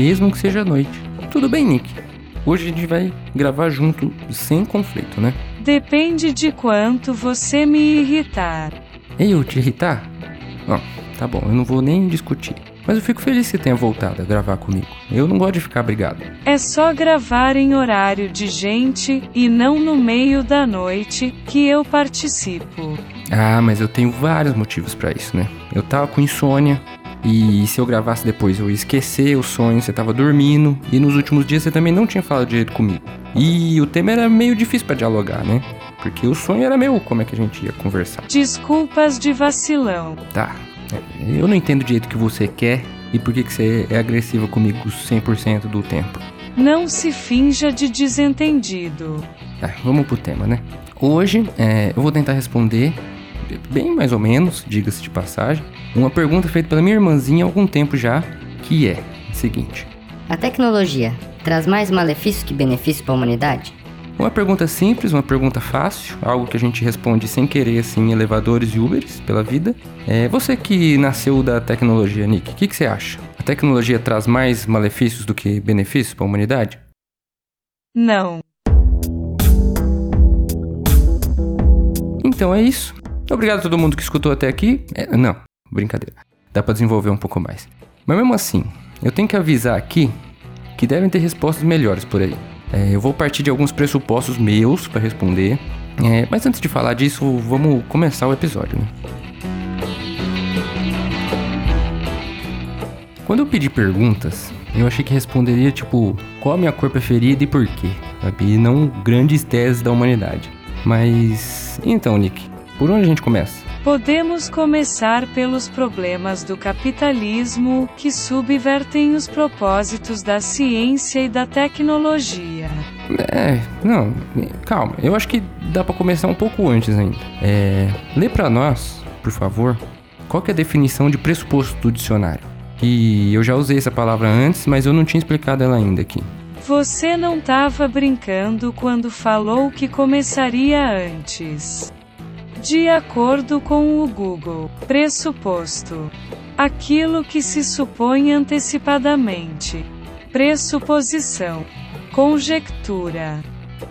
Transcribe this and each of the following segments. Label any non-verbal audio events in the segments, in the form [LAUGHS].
mesmo que seja noite. Tudo bem, Nick. Hoje a gente vai gravar junto, sem conflito, né? Depende de quanto você me irritar. Eu te irritar? Não, tá bom, eu não vou nem discutir. Mas eu fico feliz que você tenha voltado a gravar comigo. Eu não gosto de ficar brigado. É só gravar em horário de gente e não no meio da noite que eu participo. Ah, mas eu tenho vários motivos pra isso, né? Eu tava com insônia. E se eu gravasse depois, eu ia esquecer o sonho, você tava dormindo. E nos últimos dias você também não tinha falado direito comigo. E o tema era meio difícil pra dialogar, né? Porque o sonho era meu, como é que a gente ia conversar? Desculpas de vacilão. Tá. Eu não entendo direito o que você quer e por que, que você é agressiva comigo 100% do tempo. Não se finja de desentendido. Tá, vamos pro tema, né? Hoje é, eu vou tentar responder, bem mais ou menos, diga-se de passagem, uma pergunta feita pela minha irmãzinha há algum tempo já, que é o seguinte: A tecnologia traz mais malefícios que benefícios para a humanidade? Uma pergunta simples, uma pergunta fácil, algo que a gente responde sem querer, assim, em elevadores e Ubers pela vida. É, você que nasceu da tecnologia, Nick, o que, que você acha? A tecnologia traz mais malefícios do que benefícios para a humanidade? Não. Então é isso. Obrigado a todo mundo que escutou até aqui. É, não, brincadeira. Dá para desenvolver um pouco mais. Mas mesmo assim, eu tenho que avisar aqui que devem ter respostas melhores por aí. É, eu vou partir de alguns pressupostos meus para responder. É, mas antes de falar disso, vamos começar o episódio. Né? Quando eu pedi perguntas, eu achei que responderia tipo qual a minha cor preferida e por quê, sabe? E não grandes teses da humanidade. Mas então, Nick, por onde a gente começa? Podemos começar pelos problemas do capitalismo, que subvertem os propósitos da ciência e da tecnologia. É, não, calma, eu acho que dá para começar um pouco antes ainda. É, lê para nós, por favor, qual é a definição de pressuposto do dicionário? E eu já usei essa palavra antes, mas eu não tinha explicado ela ainda aqui. Você não estava brincando quando falou que começaria antes. De acordo com o Google, pressuposto. Aquilo que se supõe antecipadamente. Pressuposição. Conjectura.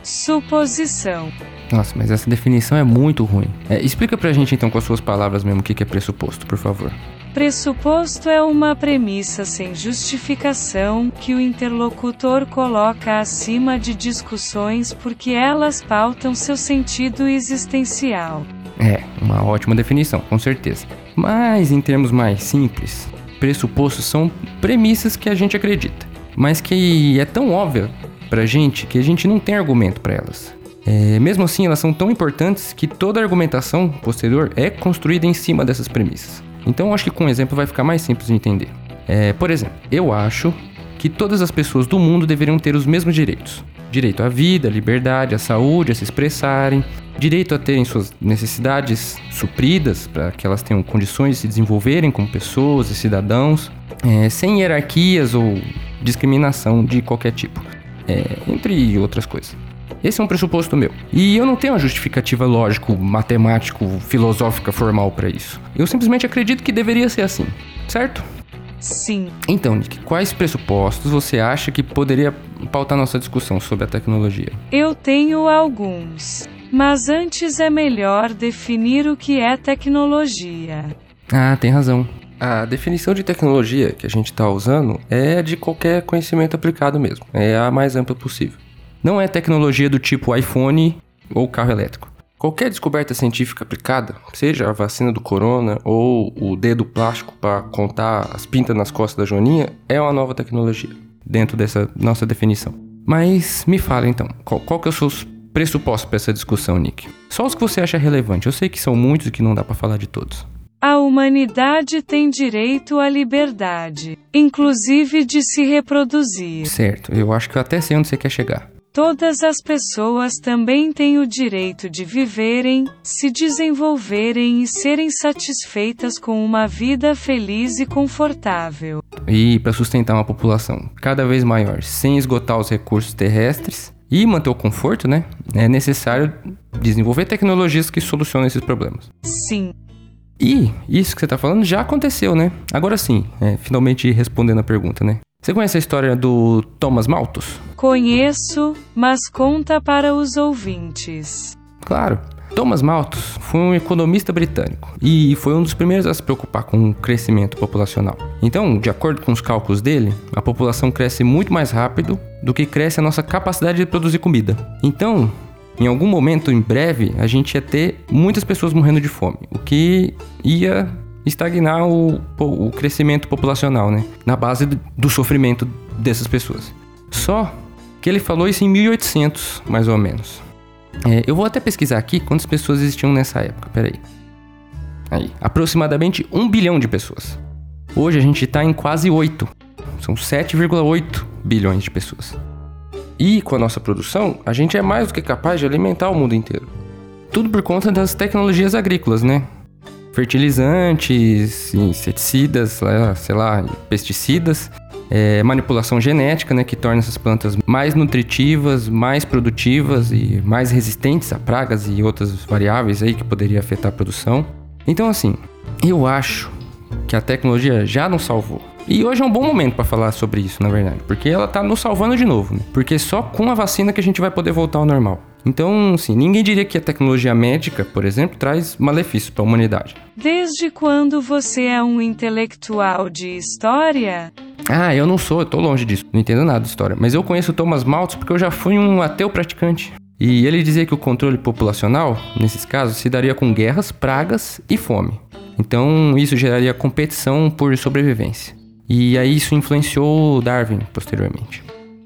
Suposição. Nossa, mas essa definição é muito ruim. É, explica pra gente então com as suas palavras mesmo o que é pressuposto, por favor. Pressuposto é uma premissa sem justificação que o interlocutor coloca acima de discussões porque elas pautam seu sentido existencial. É, uma ótima definição, com certeza. Mas em termos mais simples, pressupostos são premissas que a gente acredita, mas que é tão óbvia pra gente que a gente não tem argumento para elas. É, mesmo assim, elas são tão importantes que toda argumentação posterior é construída em cima dessas premissas. Então, acho que com um exemplo vai ficar mais simples de entender. É, por exemplo, eu acho que todas as pessoas do mundo deveriam ter os mesmos direitos: direito à vida, à liberdade, à saúde, a se expressarem, direito a terem suas necessidades supridas para que elas tenham condições de se desenvolverem como pessoas e cidadãos, é, sem hierarquias ou discriminação de qualquer tipo, é, entre outras coisas. Esse é um pressuposto meu. E eu não tenho uma justificativa lógico, matemático, filosófica formal para isso. Eu simplesmente acredito que deveria ser assim, certo? Sim. Então, Nick, quais pressupostos você acha que poderia pautar nossa discussão sobre a tecnologia? Eu tenho alguns. Mas antes é melhor definir o que é tecnologia. Ah, tem razão. A definição de tecnologia que a gente está usando é de qualquer conhecimento aplicado mesmo. É a mais ampla possível. Não é tecnologia do tipo iPhone ou carro elétrico. Qualquer descoberta científica aplicada, seja a vacina do corona ou o dedo plástico para contar as pintas nas costas da Joaninha, é uma nova tecnologia, dentro dessa nossa definição. Mas me fala então, qual, qual que é seus pressupostos para essa discussão, Nick? Só os que você acha relevante. Eu sei que são muitos e que não dá para falar de todos. A humanidade tem direito à liberdade, inclusive de se reproduzir. Certo, eu acho que eu até sei onde você quer chegar. Todas as pessoas também têm o direito de viverem, se desenvolverem e serem satisfeitas com uma vida feliz e confortável. E para sustentar uma população cada vez maior, sem esgotar os recursos terrestres e manter o conforto, né? É necessário desenvolver tecnologias que solucionem esses problemas. Sim. E isso que você está falando já aconteceu, né? Agora sim, é, finalmente respondendo a pergunta, né? Você conhece a história do Thomas Malthus? Conheço, mas conta para os ouvintes. Claro. Thomas Malthus foi um economista britânico e foi um dos primeiros a se preocupar com o crescimento populacional. Então, de acordo com os cálculos dele, a população cresce muito mais rápido do que cresce a nossa capacidade de produzir comida. Então, em algum momento, em breve, a gente ia ter muitas pessoas morrendo de fome, o que ia estagnar o, o crescimento populacional, né? Na base do sofrimento dessas pessoas. Só que ele falou isso em 1800, mais ou menos. É, eu vou até pesquisar aqui quantas pessoas existiam nessa época. Peraí. Aí, aproximadamente 1 bilhão de pessoas. Hoje a gente está em quase 8. São 7,8 bilhões de pessoas. E com a nossa produção, a gente é mais do que capaz de alimentar o mundo inteiro. Tudo por conta das tecnologias agrícolas, né? Fertilizantes, inseticidas, sei lá, pesticidas é, manipulação genética, né, que torna essas plantas mais nutritivas, mais produtivas e mais resistentes a pragas e outras variáveis aí que poderia afetar a produção. Então, assim, eu acho que a tecnologia já nos salvou. E hoje é um bom momento para falar sobre isso, na verdade, porque ela está nos salvando de novo, né? Porque só com a vacina que a gente vai poder voltar ao normal. Então, assim, ninguém diria que a tecnologia médica, por exemplo, traz malefícios para a humanidade. Desde quando você é um intelectual de história? Ah, eu não sou, eu tô longe disso, não entendo nada de história. Mas eu conheço Thomas Malthus porque eu já fui um ateu praticante. E ele dizia que o controle populacional, nesses casos, se daria com guerras, pragas e fome. Então, isso geraria competição por sobrevivência. E aí isso influenciou Darwin posteriormente.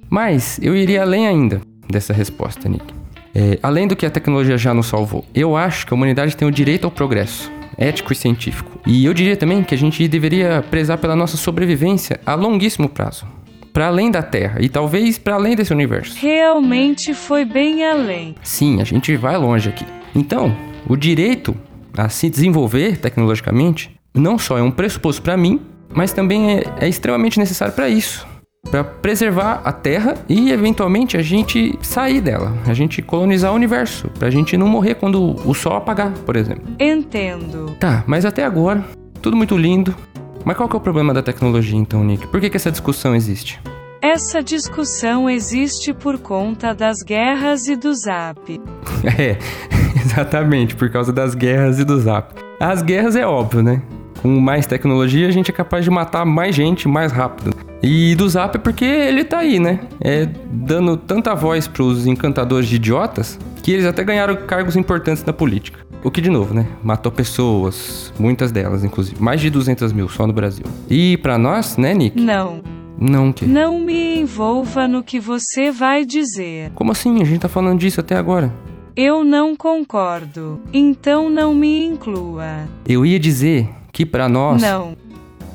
Mas eu iria além ainda dessa resposta, Nick. É, além do que a tecnologia já nos salvou, eu acho que a humanidade tem o direito ao progresso ético e científico. E eu diria também que a gente deveria prezar pela nossa sobrevivência a longuíssimo prazo. Para além da Terra e talvez para além desse universo. Realmente foi bem além. Sim, a gente vai longe aqui. Então, o direito a se desenvolver tecnologicamente não só é um pressuposto para mim, mas também é, é extremamente necessário para isso para preservar a Terra e eventualmente a gente sair dela, a gente colonizar o universo, para a gente não morrer quando o Sol apagar, por exemplo. Entendo. Tá, mas até agora tudo muito lindo. Mas qual que é o problema da tecnologia então, Nick? Por que, que essa discussão existe? Essa discussão existe por conta das guerras e do Zap. [LAUGHS] é, [LAUGHS] exatamente, por causa das guerras e do Zap. As guerras é óbvio, né? Com mais tecnologia a gente é capaz de matar mais gente mais rápido. E do Zap é porque ele tá aí, né? É dando tanta voz pros encantadores de idiotas que eles até ganharam cargos importantes na política. O que, de novo, né? Matou pessoas, muitas delas, inclusive. Mais de 200 mil só no Brasil. E para nós, né, Nick? Não. Não o quê? Não me envolva no que você vai dizer. Como assim? A gente tá falando disso até agora. Eu não concordo. Então não me inclua. Eu ia dizer que para nós. Não.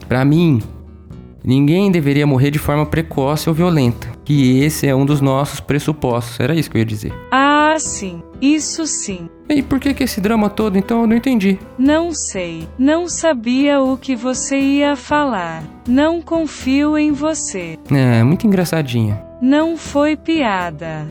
Para mim, Ninguém deveria morrer de forma precoce ou violenta, que esse é um dos nossos pressupostos. Era isso que eu ia dizer. Ah, sim. Isso sim. E por que, que esse drama todo, então? Eu não entendi. Não sei. Não sabia o que você ia falar. Não confio em você. É, muito engraçadinha. Não foi piada.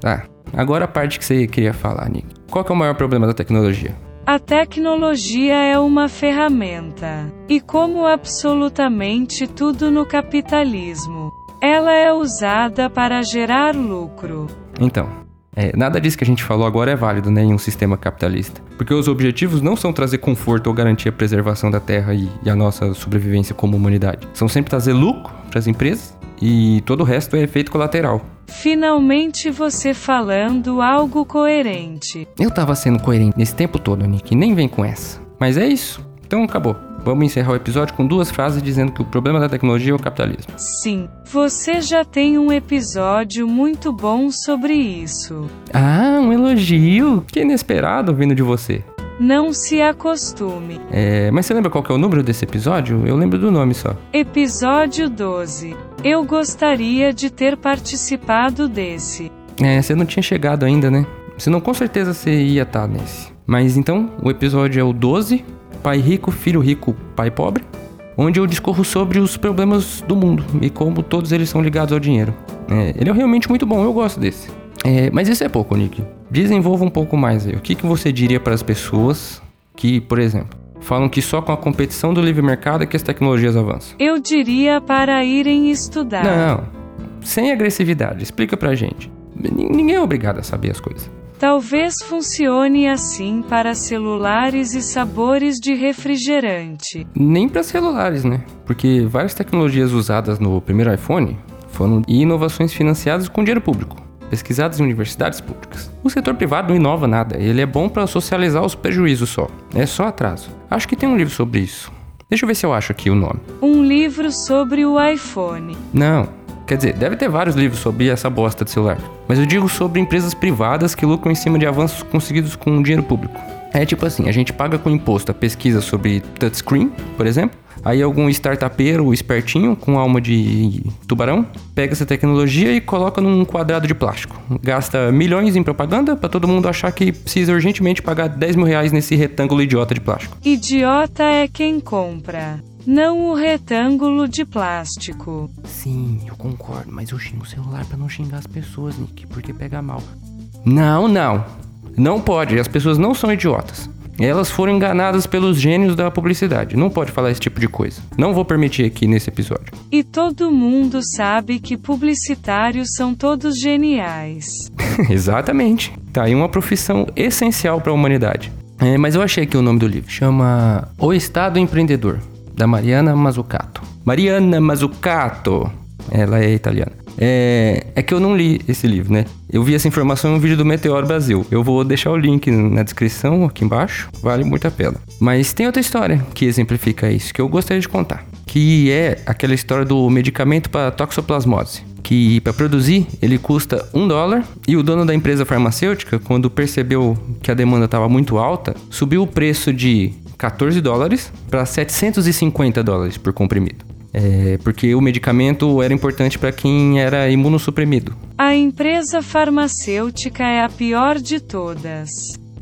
Tá. Agora a parte que você queria falar, Nick. Qual é o maior problema da tecnologia? A tecnologia é uma ferramenta. E como absolutamente tudo no capitalismo, ela é usada para gerar lucro. Então, é, nada disso que a gente falou agora é válido né, em um sistema capitalista. Porque os objetivos não são trazer conforto ou garantir a preservação da Terra e, e a nossa sobrevivência como humanidade. São sempre trazer lucro para as empresas e todo o resto é efeito colateral. Finalmente você falando algo coerente. Eu tava sendo coerente nesse tempo todo, Nick, nem vem com essa. Mas é isso. Então acabou. Vamos encerrar o episódio com duas frases dizendo que o problema da tecnologia é o capitalismo. Sim, você já tem um episódio muito bom sobre isso. Ah, um elogio! Que inesperado vindo de você. Não se acostume. É, mas você lembra qual é o número desse episódio? Eu lembro do nome só. Episódio 12. Eu gostaria de ter participado desse. É, você não tinha chegado ainda, né? Senão com certeza você ia estar tá nesse. Mas então, o episódio é o 12, Pai Rico, Filho Rico, Pai Pobre, onde eu discorro sobre os problemas do mundo e como todos eles são ligados ao dinheiro. É, ele é realmente muito bom, eu gosto desse. É, mas isso é pouco, Nick. Desenvolva um pouco mais aí. O que, que você diria para as pessoas que, por exemplo, Falam que só com a competição do livre mercado é que as tecnologias avançam. Eu diria para irem estudar. Não, sem agressividade. Explica pra gente. Ninguém é obrigado a saber as coisas. Talvez funcione assim para celulares e sabores de refrigerante. Nem para celulares, né? Porque várias tecnologias usadas no primeiro iPhone foram inovações financiadas com dinheiro público, pesquisadas em universidades públicas. O setor privado não inova nada, ele é bom para socializar os prejuízos só. É só atraso. Acho que tem um livro sobre isso. Deixa eu ver se eu acho aqui o nome. Um livro sobre o iPhone. Não, Quer dizer, deve ter vários livros sobre essa bosta de celular. Mas eu digo sobre empresas privadas que lucram em cima de avanços conseguidos com dinheiro público. É tipo assim, a gente paga com imposto a pesquisa sobre touchscreen, por exemplo. Aí algum startupeiro espertinho, com alma de tubarão, pega essa tecnologia e coloca num quadrado de plástico. Gasta milhões em propaganda para todo mundo achar que precisa urgentemente pagar 10 mil reais nesse retângulo idiota de plástico. Idiota é quem compra não o retângulo de plástico. Sim, eu concordo, mas eu xingo o celular para não xingar as pessoas, Nick, porque pega mal. Não, não. Não pode, as pessoas não são idiotas. Elas foram enganadas pelos gênios da publicidade. Não pode falar esse tipo de coisa. Não vou permitir aqui nesse episódio. E todo mundo sabe que publicitários são todos geniais. [LAUGHS] Exatamente. Tá aí uma profissão essencial para a humanidade. É, mas eu achei aqui o nome do livro. Chama O Estado Empreendedor da Mariana Mazzucato. Mariana Mazzucato. Ela é italiana. É, é que eu não li esse livro, né? Eu vi essa informação em um vídeo do Meteoro Brasil. Eu vou deixar o link na descrição aqui embaixo. Vale muito a pena. Mas tem outra história que exemplifica isso, que eu gostaria de contar. Que é aquela história do medicamento para toxoplasmose que para produzir ele custa um dólar e o dono da empresa farmacêutica, quando percebeu que a demanda estava muito alta, subiu o preço de 14 dólares para 750 dólares por comprimido. É, porque o medicamento era importante para quem era imunossuprimido. A empresa farmacêutica é a pior de todas.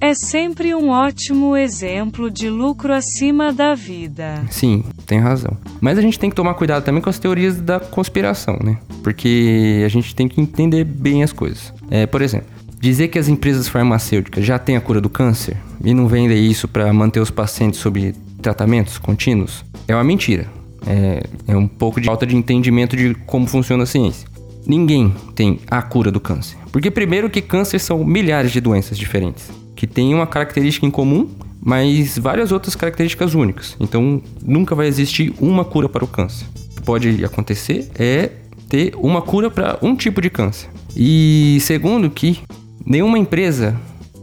É sempre um ótimo exemplo de lucro acima da vida. Sim, tem razão. Mas a gente tem que tomar cuidado também com as teorias da conspiração, né? Porque a gente tem que entender bem as coisas. É, por exemplo, Dizer que as empresas farmacêuticas já têm a cura do câncer e não vendem isso para manter os pacientes sob tratamentos contínuos é uma mentira. É, é um pouco de falta de entendimento de como funciona a ciência. Ninguém tem a cura do câncer. Porque, primeiro, que câncer são milhares de doenças diferentes, que têm uma característica em comum, mas várias outras características únicas. Então, nunca vai existir uma cura para o câncer. O que pode acontecer é ter uma cura para um tipo de câncer. E segundo, que Nenhuma empresa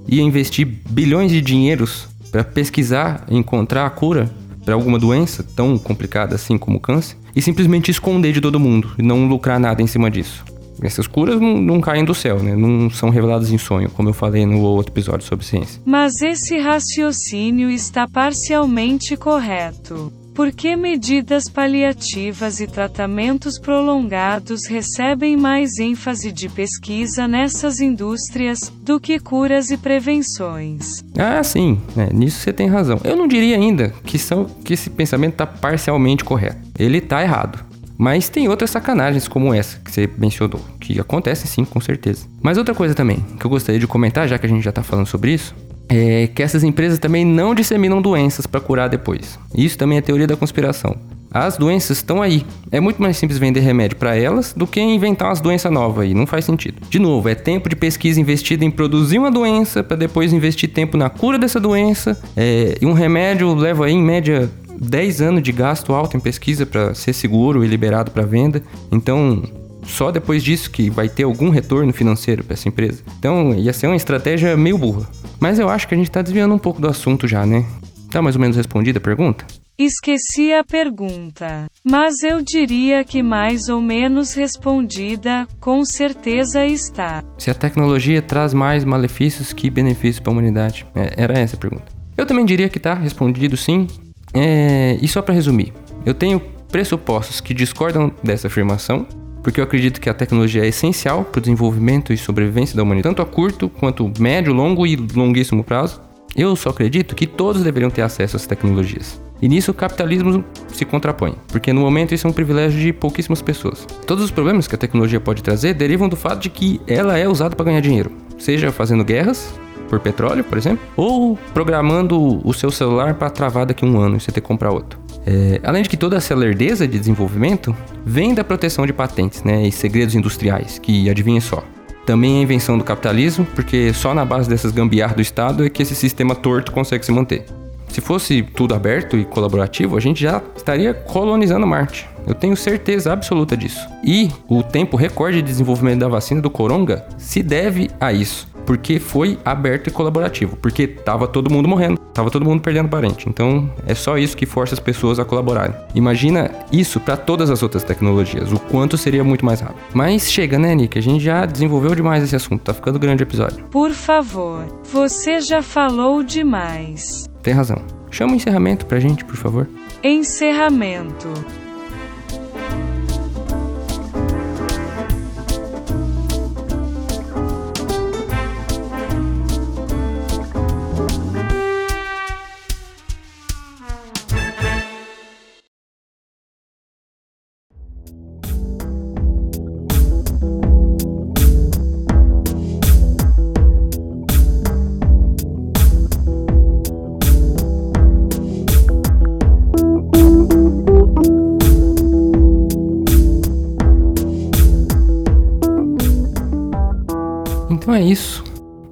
ia investir bilhões de dinheiros para pesquisar encontrar a cura para alguma doença tão complicada assim como o câncer e simplesmente esconder de todo mundo e não lucrar nada em cima disso. Essas curas não, não, caem do céu, né? Não são reveladas em sonho, como eu falei no outro episódio sobre ciência. Mas esse raciocínio está parcialmente correto. Porque medidas paliativas e tratamentos prolongados recebem mais ênfase de pesquisa nessas indústrias do que curas e prevenções. Ah, sim, é, nisso você tem razão. Eu não diria ainda que, são, que esse pensamento está parcialmente correto. Ele está errado. Mas tem outras sacanagens como essa que você mencionou, que acontecem sim, com certeza. Mas outra coisa também que eu gostaria de comentar, já que a gente já está falando sobre isso, é que essas empresas também não disseminam doenças para curar depois. Isso também é teoria da conspiração. As doenças estão aí. É muito mais simples vender remédio para elas do que inventar umas doenças novas aí. Não faz sentido. De novo, é tempo de pesquisa investido em produzir uma doença para depois investir tempo na cura dessa doença. É, e um remédio leva aí, em média, 10 anos de gasto alto em pesquisa para ser seguro e liberado para venda. Então, só depois disso que vai ter algum retorno financeiro para essa empresa. Então, ia ser uma estratégia meio burra. Mas eu acho que a gente tá desviando um pouco do assunto já, né? Tá mais ou menos respondida a pergunta? Esqueci a pergunta, mas eu diria que mais ou menos respondida, com certeza está. Se a tecnologia traz mais malefícios que benefícios para a humanidade? É, era essa a pergunta. Eu também diria que tá respondido sim. É, e só para resumir, eu tenho pressupostos que discordam dessa afirmação porque eu acredito que a tecnologia é essencial para o desenvolvimento e sobrevivência da humanidade, tanto a curto quanto médio, longo e longuíssimo prazo. Eu só acredito que todos deveriam ter acesso às tecnologias. E nisso o capitalismo se contrapõe, porque no momento isso é um privilégio de pouquíssimas pessoas. Todos os problemas que a tecnologia pode trazer derivam do fato de que ela é usada para ganhar dinheiro, seja fazendo guerras, por petróleo, por exemplo, ou programando o seu celular para travar daqui a um ano e você ter que comprar outro. É, além de que toda essa lerdeza de desenvolvimento vem da proteção de patentes né, e segredos industriais, que adivinha só. Também é invenção do capitalismo, porque só na base dessas gambiarras do Estado é que esse sistema torto consegue se manter. Se fosse tudo aberto e colaborativo, a gente já estaria colonizando Marte. Eu tenho certeza absoluta disso. E o tempo recorde de desenvolvimento da vacina do Coronga se deve a isso. Porque foi aberto e colaborativo. Porque tava todo mundo morrendo, tava todo mundo perdendo parente. Então é só isso que força as pessoas a colaborarem. Imagina isso para todas as outras tecnologias, o quanto seria muito mais rápido. Mas chega, né, Nick? A gente já desenvolveu demais esse assunto, tá ficando grande o episódio. Por favor, você já falou demais. Tem razão. Chama o encerramento pra gente, por favor. Encerramento.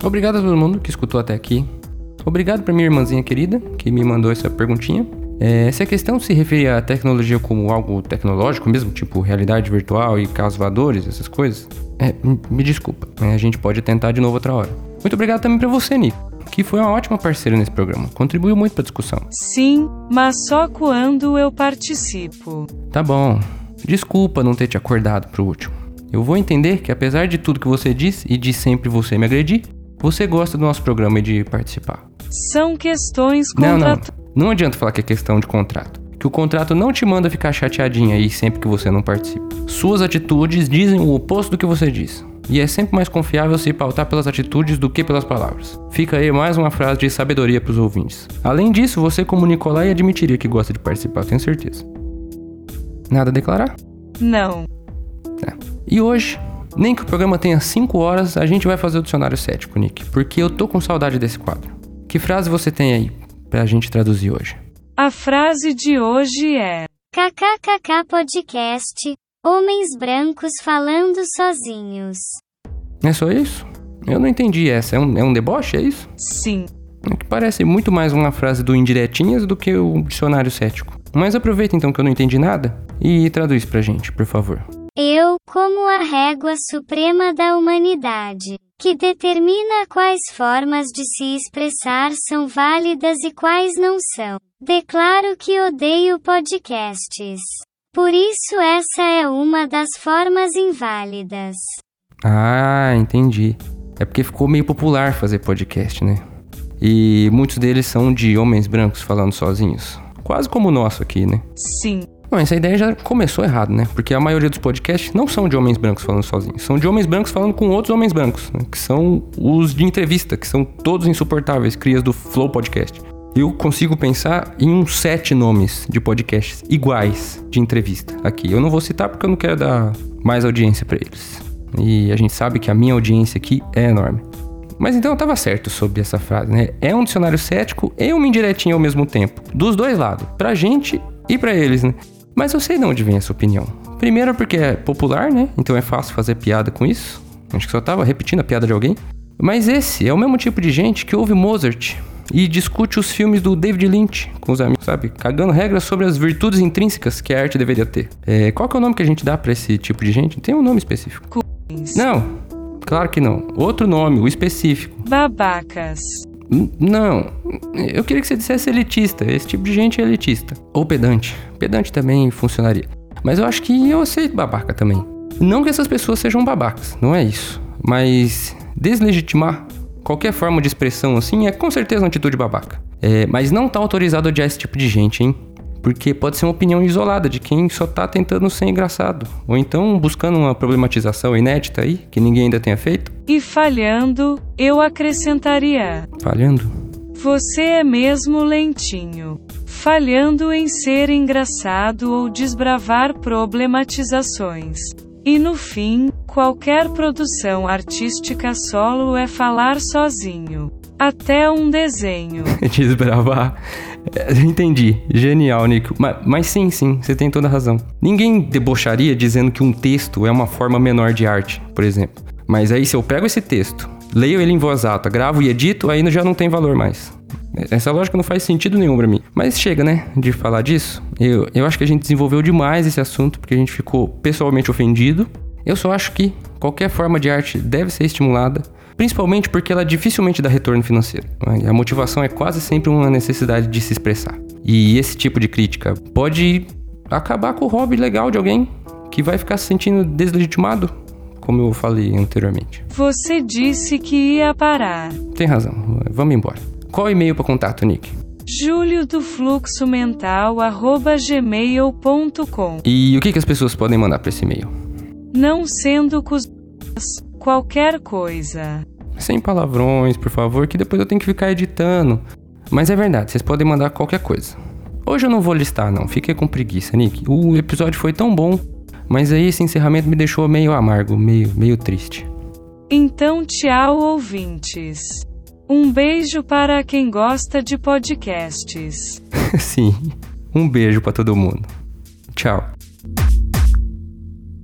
Obrigado a todo mundo que escutou até aqui. Obrigado pra minha irmãzinha querida que me mandou essa perguntinha. É, se a questão se refere à tecnologia como algo tecnológico mesmo, tipo realidade virtual e carros voadores, essas coisas, é, me desculpa, a gente pode tentar de novo outra hora. Muito obrigado também pra você, Nico, que foi uma ótima parceira nesse programa, contribuiu muito pra discussão. Sim, mas só quando eu participo. Tá bom, desculpa não ter te acordado pro último. Eu vou entender que apesar de tudo que você diz e de sempre você me agredir, você gosta do nosso programa e de participar. São questões Não, não. contratuais. Não adianta falar que é questão de contrato. Que o contrato não te manda ficar chateadinha aí sempre que você não participa. Suas atitudes dizem o oposto do que você diz. E é sempre mais confiável se pautar pelas atitudes do que pelas palavras. Fica aí mais uma frase de sabedoria pros ouvintes. Além disso, você como Nicolai admitiria que gosta de participar, tenho certeza. Nada a declarar? Não. E hoje, nem que o programa tenha 5 horas, a gente vai fazer o dicionário cético, Nick, porque eu tô com saudade desse quadro. Que frase você tem aí pra gente traduzir hoje? A frase de hoje é: KKKK Podcast. Homens brancos falando sozinhos. É só isso? Eu não entendi essa. É um, é um deboche, é isso? sim. É que parece muito mais uma frase do Indiretinhas do que o dicionário cético. Mas aproveita então que eu não entendi nada e traduz pra gente, por favor. Eu, como a régua suprema da humanidade, que determina quais formas de se expressar são válidas e quais não são, declaro que odeio podcasts. Por isso, essa é uma das formas inválidas. Ah, entendi. É porque ficou meio popular fazer podcast, né? E muitos deles são de homens brancos falando sozinhos. Quase como o nosso aqui, né? Sim. Bom, essa ideia já começou errado, né? Porque a maioria dos podcasts não são de homens brancos falando sozinhos. São de homens brancos falando com outros homens brancos, né? que são os de entrevista, que são todos insuportáveis, crias do Flow Podcast. Eu consigo pensar em uns sete nomes de podcasts iguais de entrevista aqui. Eu não vou citar porque eu não quero dar mais audiência pra eles. E a gente sabe que a minha audiência aqui é enorme. Mas então eu tava certo sobre essa frase, né? É um dicionário cético e uma indiretinha ao mesmo tempo. Dos dois lados. Pra gente e pra eles, né? Mas eu sei de onde vem essa opinião. Primeiro porque é popular, né? Então é fácil fazer piada com isso. Acho que só tava repetindo a piada de alguém. Mas esse é o mesmo tipo de gente que ouve Mozart e discute os filmes do David Lynch com os amigos, sabe? Cagando regras sobre as virtudes intrínsecas que a arte deveria ter. É, qual que é o nome que a gente dá pra esse tipo de gente? Tem um nome específico. Não, claro que não. Outro nome, o específico. Babacas. Não, eu queria que você dissesse elitista. Esse tipo de gente é elitista. Ou pedante. Pedante também funcionaria. Mas eu acho que eu aceito babaca também. Não que essas pessoas sejam babacas, não é isso. Mas deslegitimar qualquer forma de expressão assim é com certeza uma atitude babaca. É, mas não tá autorizado a odiar esse tipo de gente, hein? Porque pode ser uma opinião isolada de quem só tá tentando ser engraçado. Ou então buscando uma problematização inédita aí, que ninguém ainda tenha feito. E falhando, eu acrescentaria: Falhando. Você é mesmo lentinho. Falhando em ser engraçado ou desbravar problematizações. E no fim, qualquer produção artística solo é falar sozinho. Até um desenho. [LAUGHS] Desbravar. [LAUGHS] Entendi. Genial, Nico. Mas, mas sim, sim, você tem toda a razão. Ninguém debocharia dizendo que um texto é uma forma menor de arte, por exemplo. Mas aí, se eu pego esse texto, leio ele em voz alta, gravo e edito, aí já não tem valor mais. Essa lógica não faz sentido nenhum pra mim. Mas chega, né, de falar disso. Eu, eu acho que a gente desenvolveu demais esse assunto, porque a gente ficou pessoalmente ofendido. Eu só acho que qualquer forma de arte deve ser estimulada, principalmente porque ela dificilmente dá retorno financeiro. A motivação é quase sempre uma necessidade de se expressar. E esse tipo de crítica pode acabar com o hobby legal de alguém que vai ficar se sentindo deslegitimado, como eu falei anteriormente. Você disse que ia parar. Tem razão, vamos embora. Qual o e-mail para contato, Nick? Júlio do fluxo mental gmail.com E o que, que as pessoas podem mandar para esse e-mail? Não sendo cus... qualquer coisa. Sem palavrões, por favor, que depois eu tenho que ficar editando. Mas é verdade, vocês podem mandar qualquer coisa. Hoje eu não vou listar, não. Fiquei com preguiça, Nick. O episódio foi tão bom, mas aí esse encerramento me deixou meio amargo, meio, meio triste. Então, tchau, ouvintes. Um beijo para quem gosta de podcasts. [LAUGHS] Sim. Um beijo para todo mundo. Tchau.